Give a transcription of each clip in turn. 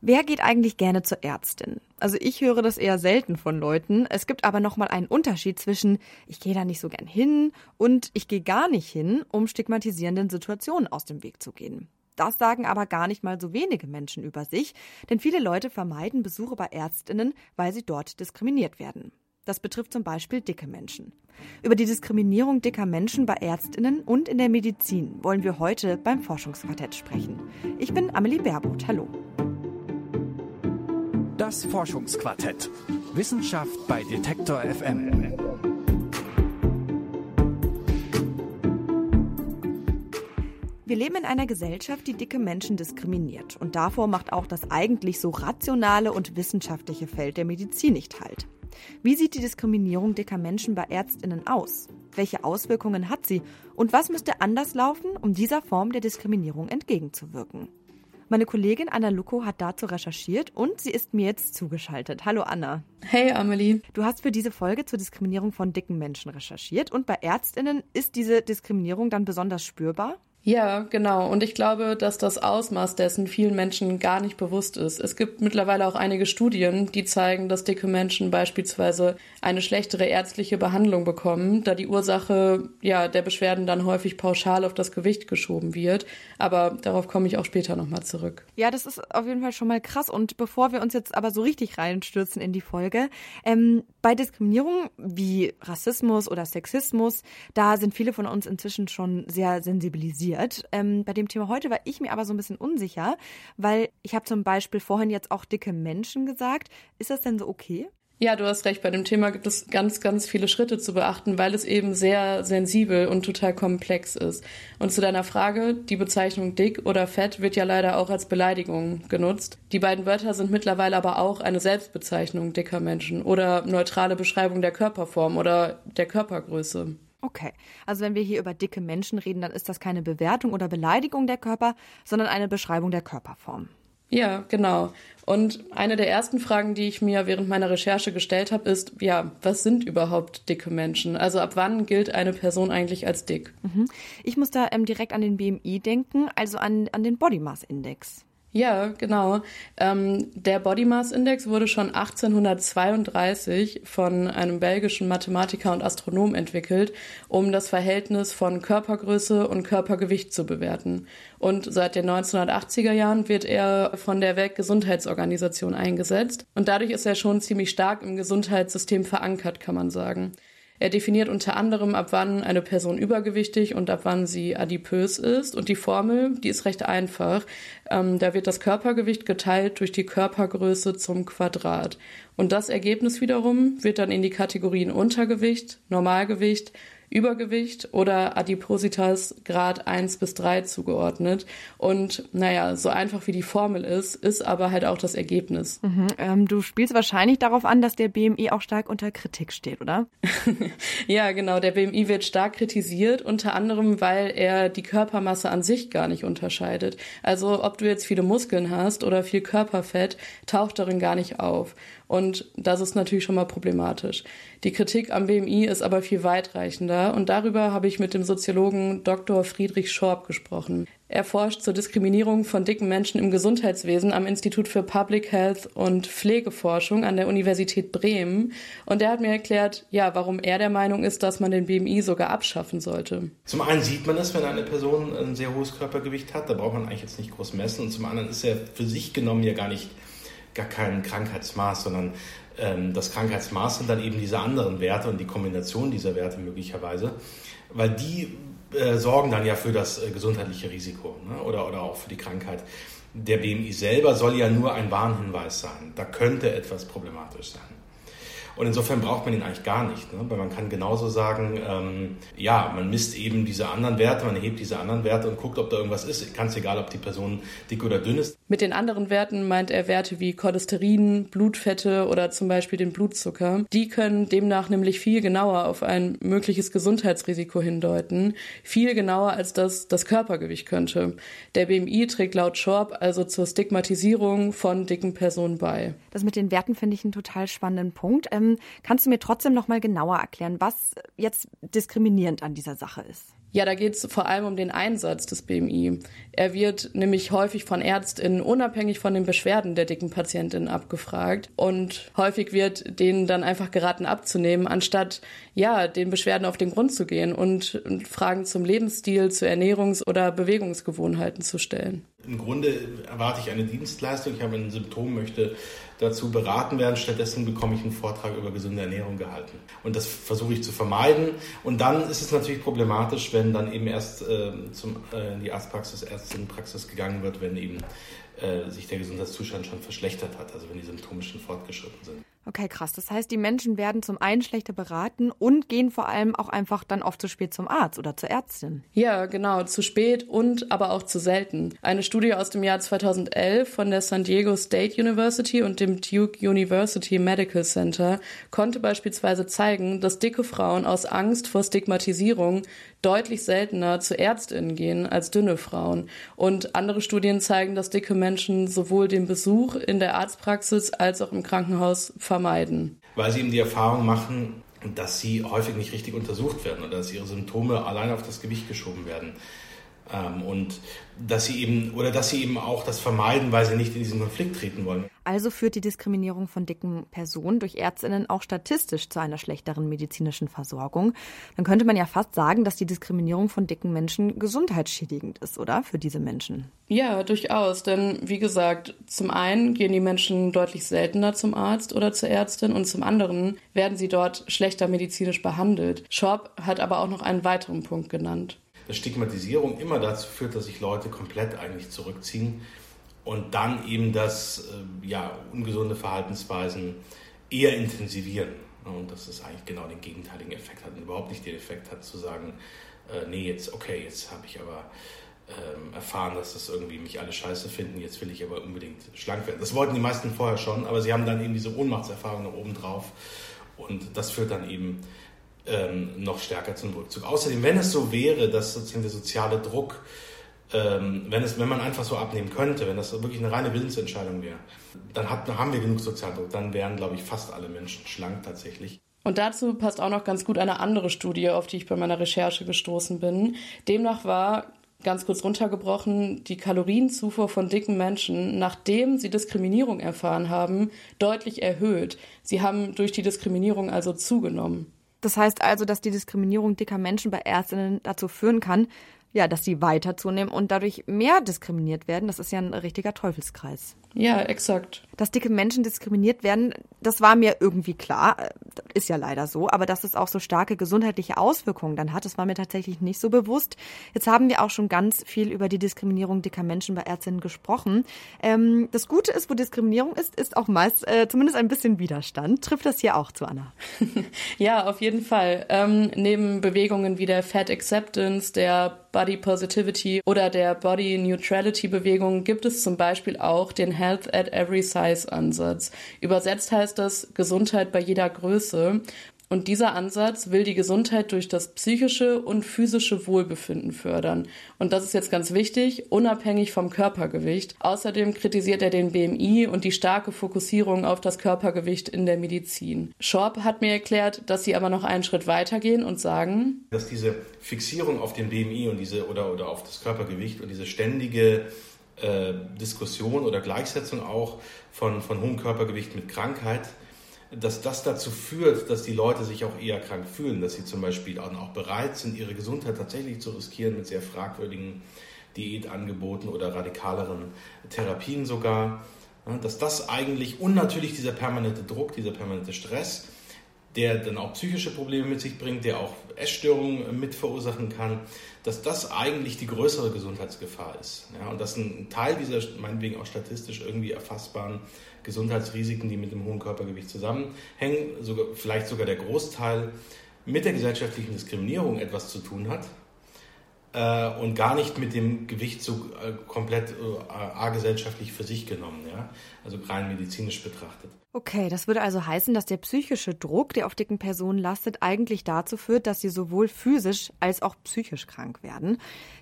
Wer geht eigentlich gerne zur Ärztin? Also ich höre das eher selten von Leuten. Es gibt aber nochmal einen Unterschied zwischen ich gehe da nicht so gern hin und ich gehe gar nicht hin, um stigmatisierenden Situationen aus dem Weg zu gehen. Das sagen aber gar nicht mal so wenige Menschen über sich, denn viele Leute vermeiden Besuche bei Ärztinnen, weil sie dort diskriminiert werden. Das betrifft zum Beispiel dicke Menschen. Über die Diskriminierung dicker Menschen bei Ärztinnen und in der Medizin wollen wir heute beim Forschungsquartett sprechen. Ich bin Amelie Berbot. Hallo. Das Forschungsquartett. Wissenschaft bei Detektor FM. Wir leben in einer Gesellschaft, die dicke Menschen diskriminiert. Und davor macht auch das eigentlich so rationale und wissenschaftliche Feld der Medizin nicht halt. Wie sieht die Diskriminierung dicker Menschen bei Ärztinnen aus? Welche Auswirkungen hat sie? Und was müsste anders laufen, um dieser Form der Diskriminierung entgegenzuwirken? Meine Kollegin Anna Luko hat dazu recherchiert und sie ist mir jetzt zugeschaltet. Hallo Anna. Hey Amelie. Du hast für diese Folge zur Diskriminierung von dicken Menschen recherchiert und bei Ärztinnen ist diese Diskriminierung dann besonders spürbar? Ja, genau. Und ich glaube, dass das Ausmaß dessen vielen Menschen gar nicht bewusst ist. Es gibt mittlerweile auch einige Studien, die zeigen, dass dicke Menschen beispielsweise eine schlechtere ärztliche Behandlung bekommen, da die Ursache ja der Beschwerden dann häufig pauschal auf das Gewicht geschoben wird. Aber darauf komme ich auch später nochmal zurück. Ja, das ist auf jeden Fall schon mal krass. Und bevor wir uns jetzt aber so richtig reinstürzen in die Folge, ähm, bei Diskriminierung wie Rassismus oder Sexismus, da sind viele von uns inzwischen schon sehr sensibilisiert interessiert. Ähm, bei dem Thema heute war ich mir aber so ein bisschen unsicher, weil ich habe zum Beispiel vorhin jetzt auch dicke Menschen gesagt. Ist das denn so okay? Ja, du hast recht. Bei dem Thema gibt es ganz, ganz viele Schritte zu beachten, weil es eben sehr sensibel und total komplex ist. Und zu deiner Frage, die Bezeichnung dick oder fett wird ja leider auch als Beleidigung genutzt. Die beiden Wörter sind mittlerweile aber auch eine Selbstbezeichnung dicker Menschen oder neutrale Beschreibung der Körperform oder der Körpergröße. Okay, also wenn wir hier über dicke Menschen reden, dann ist das keine Bewertung oder Beleidigung der Körper, sondern eine Beschreibung der Körperform. Ja, genau. Und eine der ersten Fragen, die ich mir während meiner Recherche gestellt habe, ist, ja, was sind überhaupt dicke Menschen? Also ab wann gilt eine Person eigentlich als dick? Mhm. Ich muss da ähm, direkt an den BMI denken, also an, an den Body Mass Index. Ja, genau. Ähm, der Body Mass Index wurde schon 1832 von einem belgischen Mathematiker und Astronom entwickelt, um das Verhältnis von Körpergröße und Körpergewicht zu bewerten. Und seit den 1980er Jahren wird er von der Weltgesundheitsorganisation eingesetzt. Und dadurch ist er schon ziemlich stark im Gesundheitssystem verankert, kann man sagen. Er definiert unter anderem, ab wann eine Person übergewichtig und ab wann sie adipös ist. Und die Formel, die ist recht einfach. Ähm, da wird das Körpergewicht geteilt durch die Körpergröße zum Quadrat. Und das Ergebnis wiederum wird dann in die Kategorien Untergewicht, Normalgewicht, Übergewicht oder Adipositas Grad 1 bis 3 zugeordnet. Und naja, so einfach wie die Formel ist, ist aber halt auch das Ergebnis. Mhm, ähm, du spielst wahrscheinlich darauf an, dass der BMI auch stark unter Kritik steht, oder? ja, genau. Der BMI wird stark kritisiert, unter anderem, weil er die Körpermasse an sich gar nicht unterscheidet. Also ob du jetzt viele Muskeln hast oder viel Körperfett, taucht darin gar nicht auf. Und das ist natürlich schon mal problematisch. Die Kritik am BMI ist aber viel weitreichender und darüber habe ich mit dem Soziologen Dr. Friedrich Schorb gesprochen. Er forscht zur Diskriminierung von dicken Menschen im Gesundheitswesen am Institut für Public Health und Pflegeforschung an der Universität Bremen. Und er hat mir erklärt, ja, warum er der Meinung ist, dass man den BMI sogar abschaffen sollte. Zum einen sieht man es, wenn eine Person ein sehr hohes Körpergewicht hat. Da braucht man eigentlich jetzt nicht groß messen. Und zum anderen ist er für sich genommen ja gar nicht gar kein Krankheitsmaß, sondern das Krankheitsmaß sind dann eben diese anderen Werte und die Kombination dieser Werte möglicherweise, weil die äh, sorgen dann ja für das äh, gesundheitliche Risiko ne? oder, oder auch für die Krankheit. Der BMI selber soll ja nur ein Warnhinweis sein. Da könnte etwas problematisch sein. Und insofern braucht man ihn eigentlich gar nicht, ne? weil man kann genauso sagen, ähm, ja, man misst eben diese anderen Werte, man erhebt diese anderen Werte und guckt, ob da irgendwas ist. Ganz egal, ob die Person dick oder dünn ist. Mit den anderen Werten meint er Werte wie Cholesterin, Blutfette oder zum Beispiel den Blutzucker. Die können demnach nämlich viel genauer auf ein mögliches Gesundheitsrisiko hindeuten, viel genauer als das das Körpergewicht könnte. Der BMI trägt laut Schorb also zur Stigmatisierung von dicken Personen bei. Das mit den Werten finde ich einen total spannenden Punkt. Ähm, kannst du mir trotzdem noch mal genauer erklären, was jetzt diskriminierend an dieser Sache ist? Ja, da geht es vor allem um den Einsatz des BMI. Er wird nämlich häufig von Ärztinnen unabhängig von den Beschwerden der dicken Patientinnen abgefragt und häufig wird denen dann einfach geraten abzunehmen, anstatt ja den Beschwerden auf den Grund zu gehen und Fragen zum Lebensstil, zu Ernährungs- oder Bewegungsgewohnheiten zu stellen. Im Grunde erwarte ich eine Dienstleistung. Ich habe ein Symptom, möchte dazu beraten werden. Stattdessen bekomme ich einen Vortrag über gesunde Ernährung gehalten. Und das versuche ich zu vermeiden. Und dann ist es natürlich problematisch, wenn dann eben erst äh, zum, äh, in die Arztpraxis, Ärztinnenpraxis gegangen wird, wenn eben äh, sich der Gesundheitszustand schon verschlechtert hat, also wenn die Symptome schon fortgeschritten sind. Okay, krass. Das heißt, die Menschen werden zum einen schlechter beraten und gehen vor allem auch einfach dann oft zu spät zum Arzt oder zur Ärztin. Ja, genau, zu spät und aber auch zu selten. Eine Studie aus dem Jahr 2011 von der San Diego State University und dem Duke University Medical Center konnte beispielsweise zeigen, dass dicke Frauen aus Angst vor Stigmatisierung deutlich seltener zu Ärztinnen gehen als dünne Frauen. Und andere Studien zeigen, dass dicke Menschen sowohl den Besuch in der Arztpraxis als auch im Krankenhaus vermeiden. Weil sie eben die Erfahrung machen, dass sie häufig nicht richtig untersucht werden oder dass ihre Symptome allein auf das Gewicht geschoben werden. Ähm, und dass sie eben oder dass sie eben auch das vermeiden, weil sie nicht in diesen Konflikt treten wollen. Also führt die Diskriminierung von dicken Personen durch Ärztinnen auch statistisch zu einer schlechteren medizinischen Versorgung. Dann könnte man ja fast sagen, dass die Diskriminierung von dicken Menschen gesundheitsschädigend ist, oder? Für diese Menschen. Ja, durchaus. Denn wie gesagt, zum einen gehen die Menschen deutlich seltener zum Arzt oder zur Ärztin und zum anderen werden sie dort schlechter medizinisch behandelt. Schorb hat aber auch noch einen weiteren Punkt genannt dass Stigmatisierung immer dazu führt, dass sich Leute komplett eigentlich zurückziehen und dann eben das äh, ja, ungesunde Verhaltensweisen eher intensivieren. Und dass es eigentlich genau den gegenteiligen Effekt hat und überhaupt nicht den Effekt hat zu sagen, äh, nee, jetzt, okay, jetzt habe ich aber ähm, erfahren, dass das irgendwie mich alle scheiße finden, jetzt will ich aber unbedingt schlank werden. Das wollten die meisten vorher schon, aber sie haben dann eben diese Ohnmachtserfahrung da oben drauf und das führt dann eben ähm, noch stärker zum Rückzug. Außerdem, wenn es so wäre, dass sozusagen der soziale Druck, ähm, wenn, es, wenn man einfach so abnehmen könnte, wenn das wirklich eine reine Willensentscheidung wäre, dann hat, haben wir genug Sozialdruck. Dann wären, glaube ich, fast alle Menschen schlank tatsächlich. Und dazu passt auch noch ganz gut eine andere Studie, auf die ich bei meiner Recherche gestoßen bin. Demnach war ganz kurz runtergebrochen, die Kalorienzufuhr von dicken Menschen, nachdem sie Diskriminierung erfahren haben, deutlich erhöht. Sie haben durch die Diskriminierung also zugenommen. Das heißt also, dass die Diskriminierung dicker Menschen bei Ärztinnen dazu führen kann, ja, dass sie weiter zunehmen und dadurch mehr diskriminiert werden. Das ist ja ein richtiger Teufelskreis. Ja, exakt. Dass dicke Menschen diskriminiert werden, das war mir irgendwie klar. Ist ja leider so. Aber dass es auch so starke gesundheitliche Auswirkungen dann hat, das war mir tatsächlich nicht so bewusst. Jetzt haben wir auch schon ganz viel über die Diskriminierung dicker Menschen bei Ärztinnen gesprochen. Ähm, das Gute ist, wo Diskriminierung ist, ist auch meist äh, zumindest ein bisschen Widerstand. Trifft das hier auch zu, Anna? ja, auf jeden Fall. Ähm, neben Bewegungen wie der Fat Acceptance, der Body Positivity oder der Body Neutrality Bewegung gibt es zum Beispiel auch den Health at Every Size Ansatz. Übersetzt heißt das Gesundheit bei jeder Größe. Und dieser Ansatz will die Gesundheit durch das psychische und physische Wohlbefinden fördern. Und das ist jetzt ganz wichtig, unabhängig vom Körpergewicht. Außerdem kritisiert er den BMI und die starke Fokussierung auf das Körpergewicht in der Medizin. Schorb hat mir erklärt, dass sie aber noch einen Schritt weitergehen und sagen, dass diese Fixierung auf den BMI und diese oder, oder auf das Körpergewicht und diese ständige äh, Diskussion oder Gleichsetzung auch von, von hohem Körpergewicht mit Krankheit, dass das dazu führt, dass die Leute sich auch eher krank fühlen, dass sie zum Beispiel auch bereit sind, ihre Gesundheit tatsächlich zu riskieren mit sehr fragwürdigen Diätangeboten oder radikaleren Therapien sogar. Dass das eigentlich und natürlich dieser permanente Druck, dieser permanente Stress, der dann auch psychische Probleme mit sich bringt, der auch Essstörungen mit verursachen kann, dass das eigentlich die größere Gesundheitsgefahr ist. Ja, und dass ein Teil dieser, meinetwegen auch statistisch irgendwie erfassbaren Gesundheitsrisiken, die mit dem hohen Körpergewicht zusammenhängen, sogar, vielleicht sogar der Großteil mit der gesellschaftlichen Diskriminierung etwas zu tun hat. äh, und gar nicht mit dem Gewicht so äh, komplett äh, agesellschaftlich für sich genommen, ja? Also rein medizinisch betrachtet. Okay, das würde also heißen, dass der psychische Druck, der auf dicken Personen lastet, eigentlich dazu führt, dass sie sowohl physisch als auch psychisch krank werden.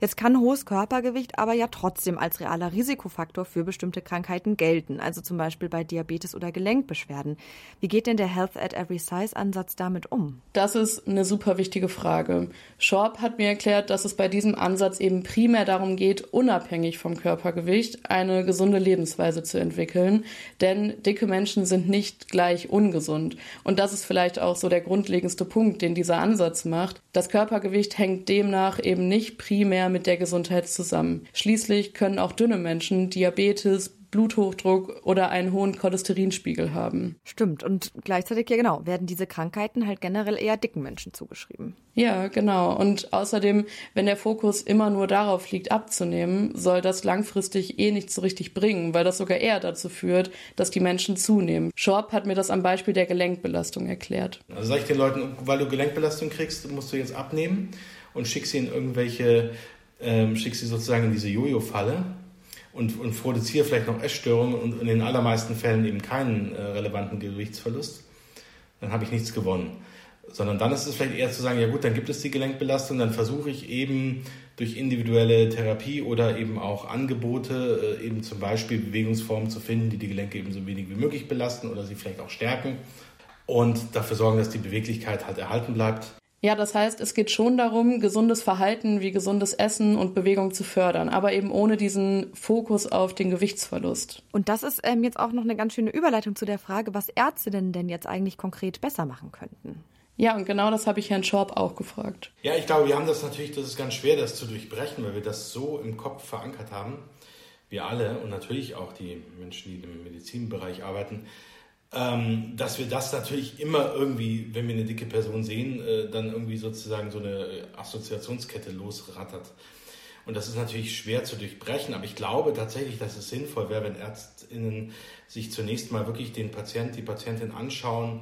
Jetzt kann hohes Körpergewicht aber ja trotzdem als realer Risikofaktor für bestimmte Krankheiten gelten, also zum Beispiel bei Diabetes oder Gelenkbeschwerden. Wie geht denn der Health at Every Size Ansatz damit um? Das ist eine super wichtige Frage. Schorb hat mir erklärt, dass es bei diesem Ansatz eben primär darum geht, unabhängig vom Körpergewicht eine gesunde Lebensweise zu entwickeln, denn dicke Menschen sind nicht gleich ungesund. Und das ist vielleicht auch so der grundlegendste Punkt, den dieser Ansatz macht. Das Körpergewicht hängt demnach eben nicht primär mit der Gesundheit zusammen. Schließlich können auch dünne Menschen Diabetes, Bluthochdruck oder einen hohen Cholesterinspiegel haben. Stimmt. Und gleichzeitig, ja genau, werden diese Krankheiten halt generell eher dicken Menschen zugeschrieben. Ja, genau. Und außerdem, wenn der Fokus immer nur darauf liegt, abzunehmen, soll das langfristig eh nichts so richtig bringen, weil das sogar eher dazu führt, dass die Menschen zunehmen. Schorb hat mir das am Beispiel der Gelenkbelastung erklärt. Also sage ich den Leuten, weil du Gelenkbelastung kriegst, musst du jetzt abnehmen und schickst sie in irgendwelche, ähm, schickst sie sozusagen in diese Jojo-Falle und, und produziere vielleicht noch Essstörungen und in den allermeisten Fällen eben keinen äh, relevanten Gewichtsverlust, dann habe ich nichts gewonnen. Sondern dann ist es vielleicht eher zu sagen, ja gut, dann gibt es die Gelenkbelastung, dann versuche ich eben durch individuelle Therapie oder eben auch Angebote, äh, eben zum Beispiel Bewegungsformen zu finden, die die Gelenke eben so wenig wie möglich belasten oder sie vielleicht auch stärken und dafür sorgen, dass die Beweglichkeit halt erhalten bleibt. Ja, das heißt, es geht schon darum, gesundes Verhalten wie gesundes Essen und Bewegung zu fördern, aber eben ohne diesen Fokus auf den Gewichtsverlust. Und das ist ähm, jetzt auch noch eine ganz schöne Überleitung zu der Frage, was Ärzte denn denn jetzt eigentlich konkret besser machen könnten. Ja, und genau das habe ich Herrn Schorb auch gefragt. Ja, ich glaube, wir haben das natürlich, das ist ganz schwer, das zu durchbrechen, weil wir das so im Kopf verankert haben. Wir alle und natürlich auch die Menschen, die im Medizinbereich arbeiten, ähm, dass wir das natürlich immer irgendwie, wenn wir eine dicke Person sehen, äh, dann irgendwie sozusagen so eine Assoziationskette losrattert. Und das ist natürlich schwer zu durchbrechen, aber ich glaube tatsächlich, dass es sinnvoll wäre, wenn ÄrztInnen sich zunächst mal wirklich den Patient, die Patientin anschauen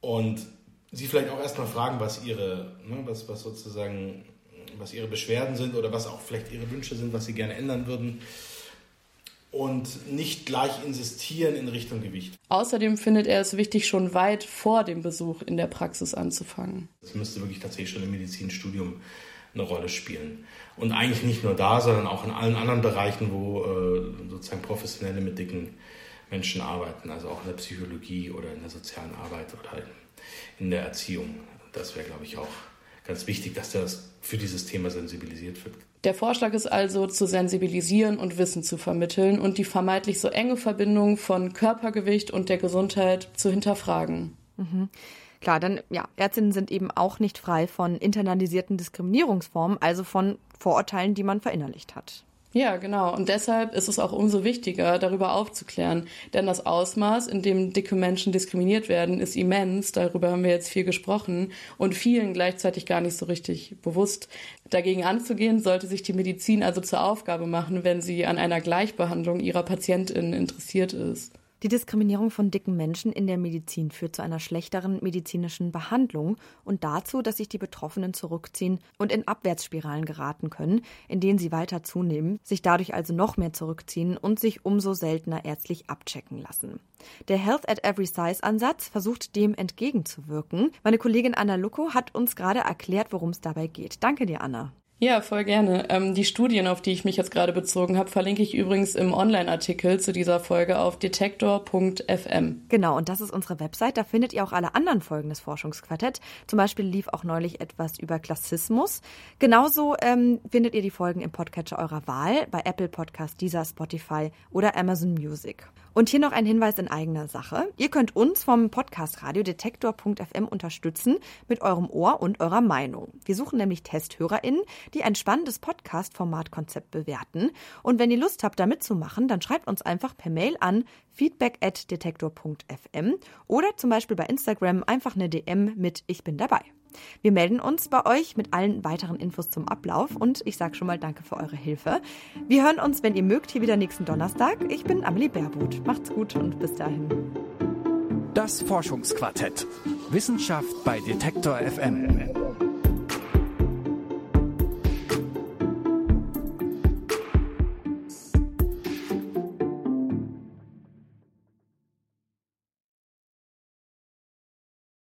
und sie vielleicht auch erstmal fragen, was ihre, ne, was, was sozusagen, was ihre Beschwerden sind oder was auch vielleicht ihre Wünsche sind, was sie gerne ändern würden und nicht gleich insistieren in Richtung Gewicht. Außerdem findet er es wichtig, schon weit vor dem Besuch in der Praxis anzufangen. Das müsste wirklich tatsächlich schon im Medizinstudium eine Rolle spielen. Und eigentlich nicht nur da, sondern auch in allen anderen Bereichen, wo äh, sozusagen Professionelle mit dicken Menschen arbeiten, also auch in der Psychologie oder in der sozialen Arbeit oder in der Erziehung. Das wäre, glaube ich, auch ganz wichtig, dass das für dieses Thema sensibilisiert wird. Der Vorschlag ist also, zu sensibilisieren und Wissen zu vermitteln und die vermeintlich so enge Verbindung von Körpergewicht und der Gesundheit zu hinterfragen. Mhm. Klar, denn ja, Ärztinnen sind eben auch nicht frei von internalisierten Diskriminierungsformen, also von Vorurteilen, die man verinnerlicht hat. Ja, genau. Und deshalb ist es auch umso wichtiger, darüber aufzuklären. Denn das Ausmaß, in dem dicke Menschen diskriminiert werden, ist immens. Darüber haben wir jetzt viel gesprochen und vielen gleichzeitig gar nicht so richtig bewusst. Dagegen anzugehen, sollte sich die Medizin also zur Aufgabe machen, wenn sie an einer Gleichbehandlung ihrer PatientInnen interessiert ist. Die Diskriminierung von dicken Menschen in der Medizin führt zu einer schlechteren medizinischen Behandlung und dazu, dass sich die Betroffenen zurückziehen und in Abwärtsspiralen geraten können, in denen sie weiter zunehmen, sich dadurch also noch mehr zurückziehen und sich umso seltener ärztlich abchecken lassen. Der Health at Every Size Ansatz versucht dem entgegenzuwirken. Meine Kollegin Anna Lucco hat uns gerade erklärt, worum es dabei geht. Danke dir, Anna. Ja, voll gerne. Ähm, die Studien, auf die ich mich jetzt gerade bezogen habe, verlinke ich übrigens im Online-Artikel zu dieser Folge auf detektor.fm. Genau, und das ist unsere Website. Da findet ihr auch alle anderen Folgen des Forschungsquartett. Zum Beispiel lief auch neulich etwas über Klassismus. Genauso ähm, findet ihr die Folgen im Podcatcher eurer Wahl, bei Apple Podcast, Deezer, Spotify oder Amazon Music. Und hier noch ein Hinweis in eigener Sache. Ihr könnt uns vom Podcast Radio Detektor.fm unterstützen mit eurem Ohr und eurer Meinung. Wir suchen nämlich TesthörerInnen, die ein spannendes Podcast-Formatkonzept bewerten. Und wenn ihr Lust habt, da mitzumachen, dann schreibt uns einfach per Mail an feedback at detektor.fm oder zum Beispiel bei Instagram einfach eine DM mit Ich bin dabei. Wir melden uns bei euch mit allen weiteren Infos zum Ablauf und ich sage schon mal Danke für eure Hilfe. Wir hören uns, wenn ihr mögt, hier wieder nächsten Donnerstag. Ich bin Amelie Baerbuth. Macht's gut und bis dahin. Das Forschungsquartett. Wissenschaft bei Detektor FM.